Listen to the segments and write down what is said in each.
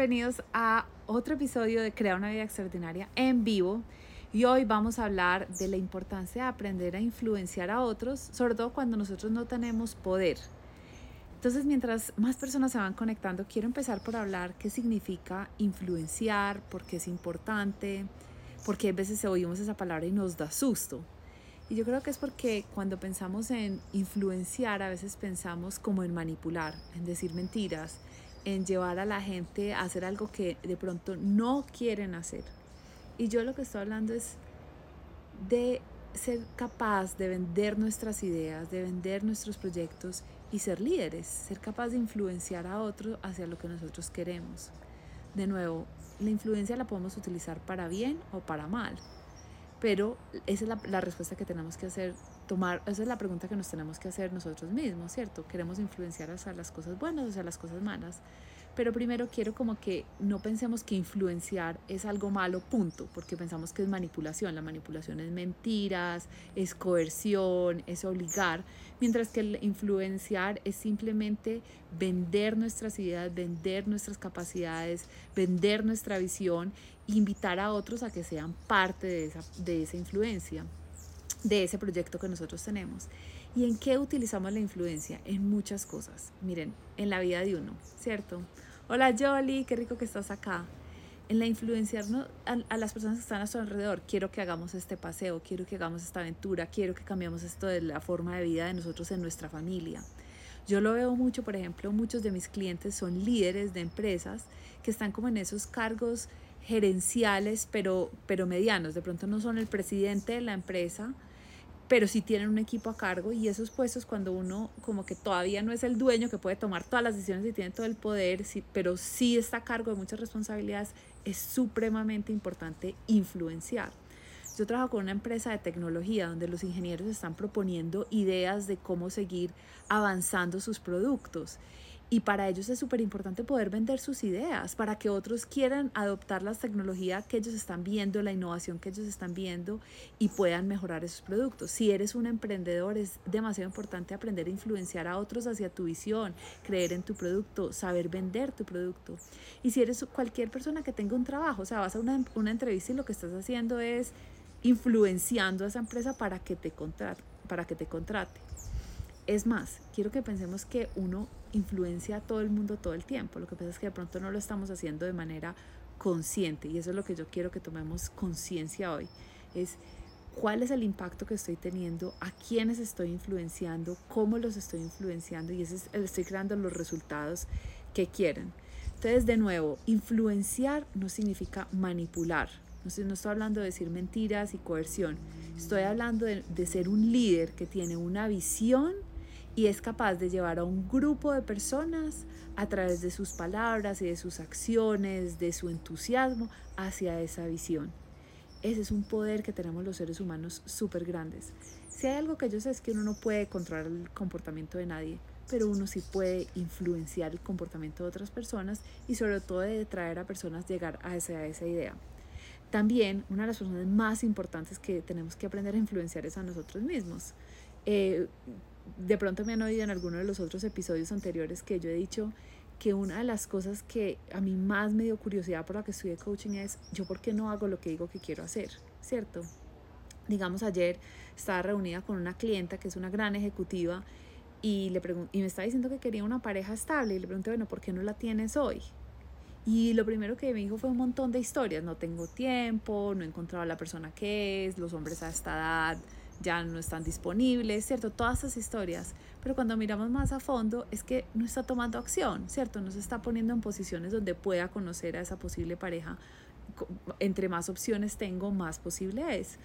bienvenidos a otro episodio de Crea una vida extraordinaria en vivo. Y hoy vamos a hablar de la importancia de aprender a influenciar a otros, sobre todo cuando nosotros no tenemos poder. Entonces, mientras más personas se van conectando, quiero empezar por hablar qué significa influenciar, por qué es importante, porque a veces oímos esa palabra y nos da susto. Y yo creo que es porque cuando pensamos en influenciar, a veces pensamos como en manipular, en decir mentiras, en llevar a la gente a hacer algo que de pronto no quieren hacer. Y yo lo que estoy hablando es de ser capaz de vender nuestras ideas, de vender nuestros proyectos y ser líderes, ser capaz de influenciar a otros hacia lo que nosotros queremos. De nuevo, la influencia la podemos utilizar para bien o para mal, pero esa es la, la respuesta que tenemos que hacer esa es la pregunta que nos tenemos que hacer nosotros mismos, ¿cierto? Queremos influenciar hacia las cosas buenas o hacia las cosas malas. Pero primero quiero como que no pensemos que influenciar es algo malo, punto, porque pensamos que es manipulación. La manipulación es mentiras, es coerción, es obligar, mientras que el influenciar es simplemente vender nuestras ideas, vender nuestras capacidades, vender nuestra visión, invitar a otros a que sean parte de esa, de esa influencia de ese proyecto que nosotros tenemos. ¿Y en qué utilizamos la influencia? En muchas cosas. Miren, en la vida de uno, ¿cierto? Hola Jolly, qué rico que estás acá. En la influenciarnos a, a, las personas que están a nuestro alrededor. Quiero que hagamos este paseo, quiero que hagamos esta aventura, quiero que cambiemos esto de la forma de vida de nosotros en nuestra familia. Yo lo veo mucho, por ejemplo, muchos de mis clientes son líderes de empresas que están como en esos cargos gerenciales, pero, pero medianos. De pronto no son el presidente de la empresa, pero sí tienen un equipo a cargo y esos puestos cuando uno como que todavía no es el dueño que puede tomar todas las decisiones y tiene todo el poder, sí, pero sí está a cargo de muchas responsabilidades, es supremamente importante influenciar. Yo trabajo con una empresa de tecnología donde los ingenieros están proponiendo ideas de cómo seguir avanzando sus productos y para ellos es súper importante poder vender sus ideas, para que otros quieran adoptar las tecnologías que ellos están viendo, la innovación que ellos están viendo y puedan mejorar esos productos. Si eres un emprendedor, es demasiado importante aprender a influenciar a otros hacia tu visión, creer en tu producto, saber vender tu producto. Y si eres cualquier persona que tenga un trabajo, o sea, vas a una, una entrevista y lo que estás haciendo es influenciando a esa empresa para que te contrate. Para que te contrate. Es más, quiero que pensemos que uno influencia a todo el mundo todo el tiempo. Lo que pasa es que de pronto no lo estamos haciendo de manera consciente y eso es lo que yo quiero que tomemos conciencia hoy. Es cuál es el impacto que estoy teniendo, a quiénes estoy influenciando, cómo los estoy influenciando y ese es, estoy creando los resultados que quieren. Entonces, de nuevo, influenciar no significa manipular. No, no estoy hablando de decir mentiras y coerción. Estoy hablando de ser un líder que tiene una visión y es capaz de llevar a un grupo de personas a través de sus palabras y de sus acciones, de su entusiasmo hacia esa visión. Ese es un poder que tenemos los seres humanos súper grandes. Si hay algo que yo sé es que uno no puede controlar el comportamiento de nadie, pero uno sí puede influenciar el comportamiento de otras personas y sobre todo de traer a personas llegar a esa, a esa idea. También una de las personas más importantes que tenemos que aprender a influenciar es a nosotros mismos. Eh, de pronto me han oído en alguno de los otros episodios anteriores que yo he dicho que una de las cosas que a mí más me dio curiosidad por la que estudié coaching es yo por qué no hago lo que digo que quiero hacer, ¿cierto? Digamos ayer estaba reunida con una clienta que es una gran ejecutiva y, le y me estaba diciendo que quería una pareja estable y le pregunté, bueno, ¿por qué no la tienes hoy? Y lo primero que me dijo fue un montón de historias, no tengo tiempo, no he encontrado a la persona que es, los hombres a esta edad ya no están disponibles, ¿cierto? Todas esas historias. Pero cuando miramos más a fondo es que no está tomando acción, ¿cierto? No se está poniendo en posiciones donde pueda conocer a esa posible pareja. Entre más opciones tengo, más posible es.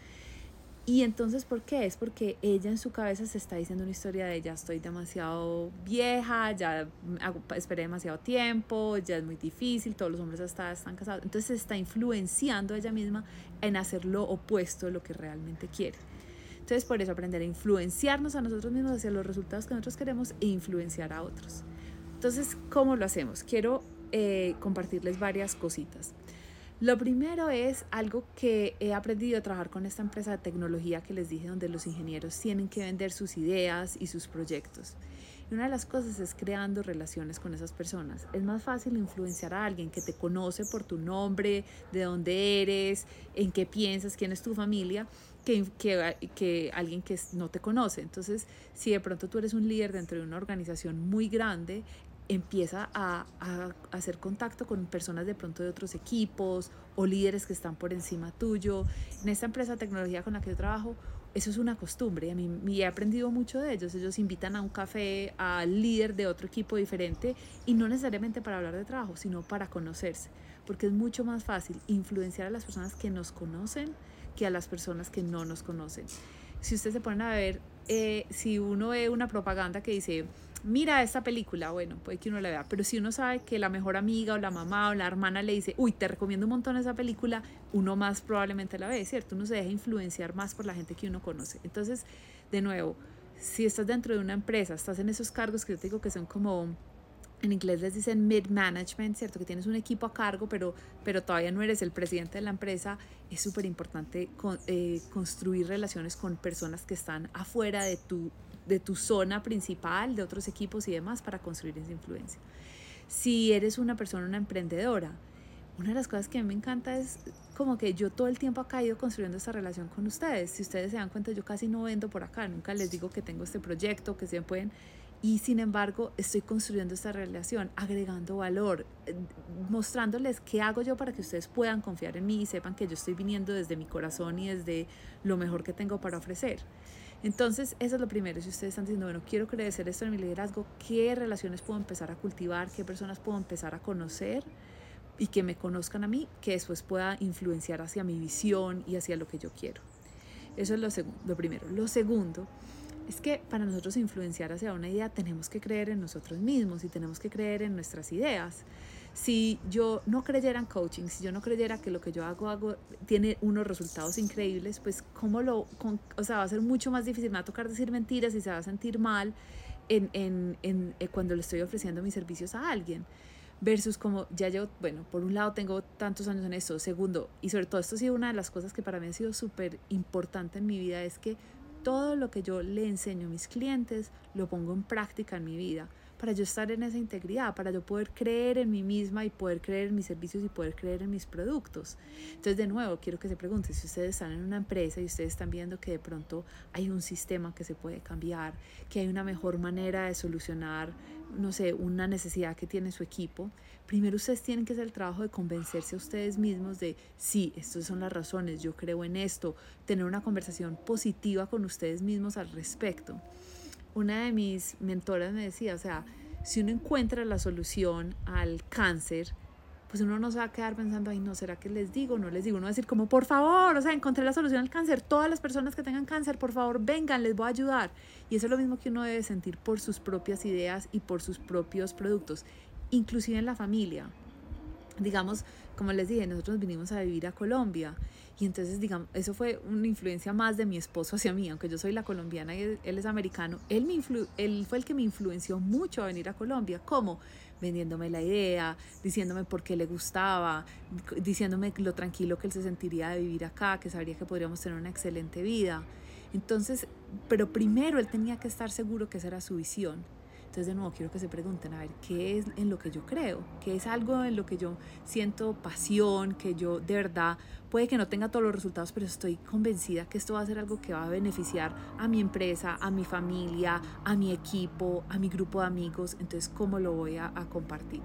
Y entonces, ¿por qué? Es porque ella en su cabeza se está diciendo una historia de ya estoy demasiado vieja, ya esperé demasiado tiempo, ya es muy difícil, todos los hombres hasta están casados. Entonces se está influenciando ella misma en hacer lo opuesto de lo que realmente quiere. Entonces, por eso aprender a influenciarnos a nosotros mismos hacia los resultados que nosotros queremos e influenciar a otros. Entonces, ¿cómo lo hacemos? Quiero eh, compartirles varias cositas. Lo primero es algo que he aprendido a trabajar con esta empresa de tecnología que les dije, donde los ingenieros tienen que vender sus ideas y sus proyectos. Y una de las cosas es creando relaciones con esas personas. Es más fácil influenciar a alguien que te conoce por tu nombre, de dónde eres, en qué piensas, quién es tu familia, que, que, que, alguien que no te conoce. Entonces, si de pronto tú eres un líder dentro de una organización muy grande, empieza a, hacer contacto con personas de pronto de otros equipos o líderes que están por encima tuyo. En esta empresa de tecnología con la que yo trabajo, eso es una costumbre. A mí me he aprendido mucho de ellos. Ellos invitan a un café al líder de otro equipo diferente y no necesariamente para hablar de trabajo, sino para conocerse. Porque es mucho más fácil influenciar a las personas que nos conocen que a las personas que no nos conocen. Si ustedes se ponen a ver, eh, si uno ve una propaganda que dice, mira esta película, bueno, puede que uno la vea, pero si uno sabe que la mejor amiga o la mamá o la hermana le dice, uy, te recomiendo un montón esa película, uno más probablemente la ve, ¿cierto? Uno se deja influenciar más por la gente que uno conoce. Entonces, de nuevo, si estás dentro de una empresa, estás en esos cargos que yo te digo que son como en inglés les dicen mid-management, ¿cierto? Que tienes un equipo a cargo, pero, pero todavía no eres el presidente de la empresa. Es súper importante eh, construir relaciones con personas que están afuera de tu, de tu zona principal, de otros equipos y demás, para construir esa influencia. Si eres una persona, una emprendedora, una de las cosas que a mí me encanta es como que yo todo el tiempo acá he ido construyendo esta relación con ustedes. Si ustedes se dan cuenta, yo casi no vendo por acá, nunca les digo que tengo este proyecto, que se pueden y sin embargo, estoy construyendo esta relación, agregando valor, eh, mostrándoles qué hago yo para que ustedes puedan confiar en mí y sepan que yo estoy viniendo desde mi corazón y desde lo mejor que tengo para ofrecer. Entonces, eso es lo primero. Si ustedes están diciendo, bueno, quiero crecer esto en mi liderazgo, ¿qué relaciones puedo empezar a cultivar? ¿Qué personas puedo empezar a conocer? Y que me conozcan a mí, que después pueda influenciar hacia mi visión y hacia lo que yo quiero. Eso es lo, lo primero. Lo segundo es que para nosotros influenciar hacia una idea tenemos que creer en nosotros mismos y tenemos que creer en nuestras ideas. Si yo no creyera en coaching, si yo no creyera que lo que yo hago, tiene unos resultados increíbles, pues cómo lo, o sea, va a ser mucho más difícil, me va a tocar decir mentiras y se va a sentir mal eh, cuando le estoy ofreciendo mis servicios a alguien versus como ya yo, bueno, por un lado tengo tantos años en esto, segundo, y sobre todo esto ha sido una de las cosas que para mí ha sido súper importante en mi vida, es que todo lo que yo le enseño a mis clientes lo pongo en práctica en mi vida para yo estar en esa integridad, para yo poder creer en mí misma y poder creer en mis servicios y poder creer en mis productos. Entonces, de nuevo, quiero que se pregunten si ustedes están en una empresa y ustedes están viendo que de pronto hay un sistema que se puede cambiar, que hay una mejor manera de solucionar, no sé, una necesidad que tiene su equipo, primero ustedes tienen que hacer el trabajo de convencerse a ustedes mismos de, sí, estas son las razones, yo creo en esto, tener una conversación positiva con ustedes mismos al respecto. Una de mis mentoras me decía, o sea, si uno encuentra la solución al cáncer, pues uno no se va a quedar pensando, ay, no, ¿será que les digo? No les digo, uno va a decir como, por favor, o sea, encontré la solución al cáncer, todas las personas que tengan cáncer, por favor, vengan, les voy a ayudar. Y eso es lo mismo que uno debe sentir por sus propias ideas y por sus propios productos inclusive en la familia. Digamos, como les dije, nosotros vinimos a vivir a Colombia y entonces, digamos, eso fue una influencia más de mi esposo hacia mí, aunque yo soy la colombiana y él es americano, él, me él fue el que me influenció mucho a venir a Colombia. ¿Cómo? Vendiéndome la idea, diciéndome por qué le gustaba, diciéndome lo tranquilo que él se sentiría de vivir acá, que sabría que podríamos tener una excelente vida. Entonces, pero primero él tenía que estar seguro que esa era su visión. Entonces, de nuevo, quiero que se pregunten, a ver, ¿qué es en lo que yo creo? ¿Qué es algo en lo que yo siento pasión, que yo de verdad, puede que no tenga todos los resultados, pero estoy convencida que esto va a ser algo que va a beneficiar a mi empresa, a mi familia, a mi equipo, a mi grupo de amigos? Entonces, ¿cómo lo voy a, a compartir?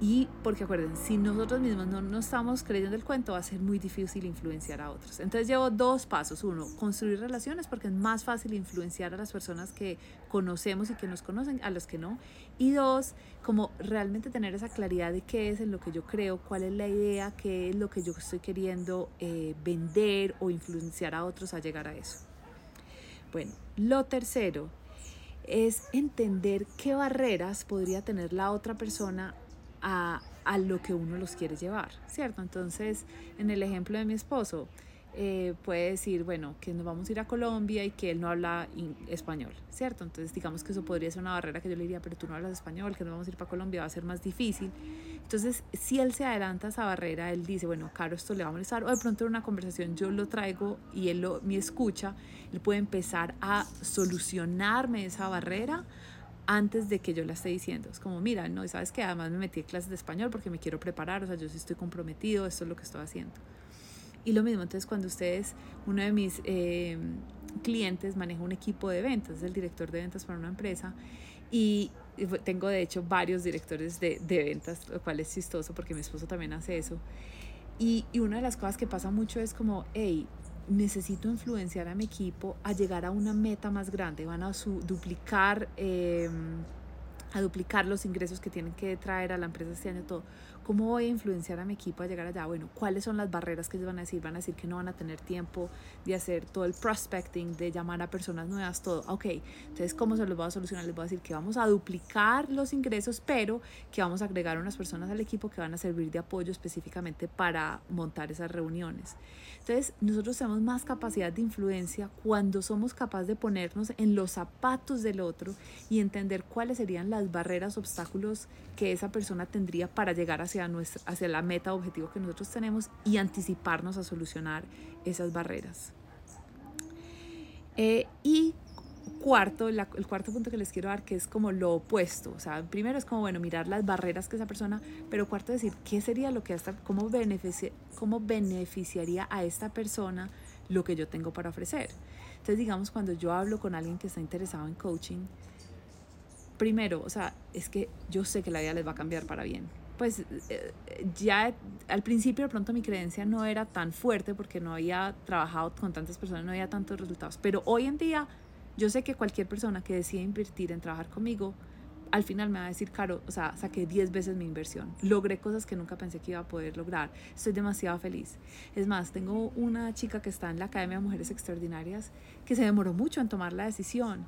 Y porque acuerden, si nosotros mismos no estamos creyendo el cuento, va a ser muy difícil influenciar a otros. Entonces llevo dos pasos. Uno, construir relaciones porque es más fácil influenciar a las personas que conocemos y que nos conocen, a los que no. Y dos, como realmente tener esa claridad de qué es en lo que yo creo, cuál es la idea, qué es lo que yo estoy queriendo eh, vender o influenciar a otros a llegar a eso. Bueno, lo tercero es entender qué barreras podría tener la otra persona a, a lo que uno los quiere llevar, ¿cierto? Entonces, en el ejemplo de mi esposo, eh, puede decir, bueno, que nos vamos a ir a Colombia y que él no habla español, ¿cierto? Entonces digamos que eso podría ser una barrera que yo le diría, pero tú no hablas español, que nos vamos a ir para Colombia, va a ser más difícil. Entonces, si él se adelanta a esa barrera, él dice, bueno, Caro, esto le va a molestar, o de pronto en una conversación yo lo traigo y él lo, me escucha, él puede empezar a solucionarme esa barrera antes de que yo la esté diciendo. Es como, mira, no, sabes que además me metí en clases de español porque me quiero preparar, o sea, yo sí estoy comprometido, esto es lo que estoy haciendo. Y lo mismo, entonces cuando ustedes, uno de mis eh, clientes maneja un equipo de ventas, es el director de ventas para una empresa, y tengo de hecho varios directores de, de ventas, lo cual es chistoso porque mi esposo también hace eso. Y, y, una de las cosas que pasa mucho es como, hey, necesito influenciar a mi equipo a llegar a una meta más grande, van a su, duplicar, eh, a duplicar los ingresos que tienen que traer a la empresa este año, todo. ¿Cómo voy a influenciar a mi equipo a llegar allá? Bueno, ¿cuáles son las barreras que ellos van a decir? Van a decir que no van a tener tiempo de hacer todo el prospecting, de llamar a personas nuevas, todo. Ok, entonces, ¿cómo se los voy a solucionar? Les voy a decir que vamos a duplicar los ingresos, pero que vamos a agregar unas personas al equipo que van a servir de apoyo específicamente para montar esas reuniones. Entonces, nosotros tenemos más capacidad de influencia cuando somos capaces de ponernos en los zapatos del otro y entender cuáles serían las barreras, obstáculos que esa persona tendría para llegar hacia hacia, la meta objetivo que nosotros tenemos y anticiparnos a solucionar esas barreras. Eh, y cuarto, el cuarto punto que les quiero dar, que es como lo opuesto. O sea, primero es como, bueno, mirar las barreras que esa persona, pero cuarto decir, ¿qué sería lo que hasta, cómo, cómo beneficiaría a esta persona lo que yo tengo para ofrecer? Entonces, digamos, cuando yo hablo con alguien que está interesado en coaching, primero, o sea, es que yo sé que la vida les va a cambiar para bien pues eh, ya al principio de pronto mi creencia no era tan fuerte porque no había trabajado con tantas personas, no había tantos resultados, pero hoy en día yo sé que cualquier persona que decida invertir en trabajar conmigo, al final me va a decir, Caro, o sea, saqué 10 veces mi inversión, logré cosas que nunca pensé que iba a poder lograr, estoy demasiado feliz. Es más, tengo una chica que está en la Academia de Mujeres Extraordinarias que se demoró mucho en tomar la decisión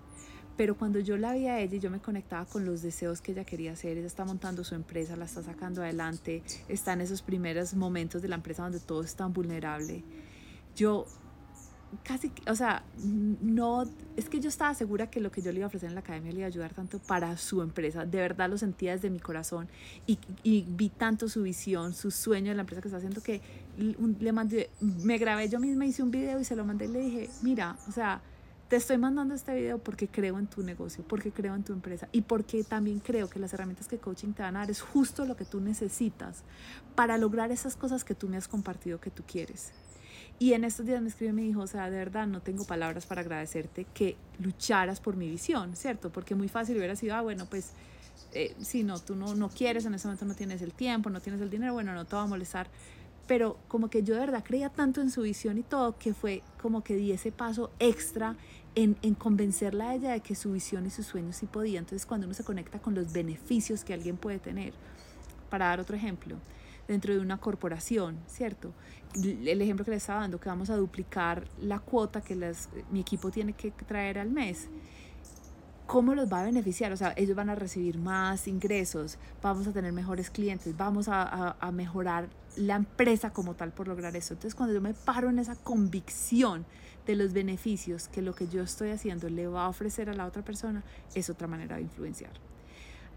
pero cuando yo la vi a ella y yo me conectaba con los deseos que ella quería hacer, ella está montando su empresa, la está sacando adelante, está en esos primeros momentos de la empresa donde todo es tan vulnerable. Yo casi, o sea, no, es que yo estaba segura que lo que yo le iba a ofrecer en la academia le iba a ayudar tanto para su empresa, de verdad lo sentía desde mi corazón y, vi tanto su visión, su sueño de la empresa que está haciendo que le mandé, me grabé yo misma, hice un video y se lo mandé y le dije, mira, o sea, te estoy mandando este video porque creo en tu negocio, porque creo en tu empresa y porque también creo que las herramientas que coaching te van a dar es justo lo que tú necesitas para lograr esas cosas que tú me has compartido que tú quieres. Y en estos días me escribió mi hijo, o sea, de verdad no tengo palabras para agradecerte que lucharas por mi visión, ¿cierto? Porque muy fácil hubiera sido, ah, bueno, pues eh, si no, tú no, no quieres, en ese momento no tienes el tiempo, no tienes el dinero, bueno, no te va a molestar pero como que yo de verdad creía tanto en su visión y todo que fue como que di ese paso extra en, en, convencerla a ella de que su visión y sus sueños sí podía. Entonces cuando uno se conecta con los beneficios que alguien puede tener, para dar otro ejemplo, dentro de una corporación, ¿cierto? El ejemplo que le estaba dando, que vamos a duplicar la cuota que las, mi equipo tiene que traer al mes. ¿Cómo los va a beneficiar? O sea, ellos van a recibir más ingresos, vamos a tener mejores clientes, vamos a, a, mejorar la empresa como tal por lograr eso. Entonces, cuando yo me paro en esa convicción de los beneficios que lo que yo estoy haciendo le va a ofrecer a la otra persona, es otra manera de influenciar.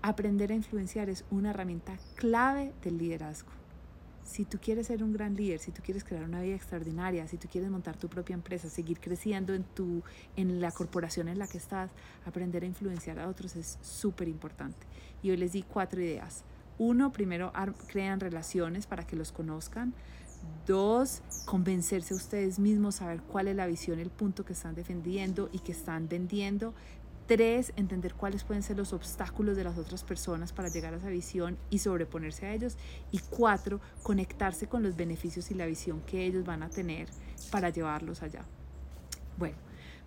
Aprender a influenciar es una herramienta clave del liderazgo. Si tú quieres ser un gran líder, si tú quieres crear una vida extraordinaria, si tú quieres montar tu propia empresa, seguir creciendo en, tu, en la corporación en la que estás, aprender a influenciar a otros es súper importante. Y hoy les di cuatro ideas. Uno, primero crean relaciones para que los conozcan. Dos, convencerse ustedes mismos, saber cuál es la visión, el punto que están defendiendo y que están vendiendo. Tres, entender cuáles pueden ser los obstáculos de las otras personas para llegar a esa visión y sobreponerse a ellos. Y cuatro, conectarse con los beneficios y la visión que ellos van a tener para llevarlos allá. Bueno,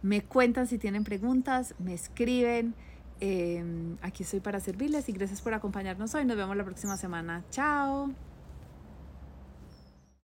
me cuentan si tienen preguntas, me escriben. Em, aquí estoy para servirles y gracias por acompañarnos hoy. Nos vemos la próxima semana. Chao.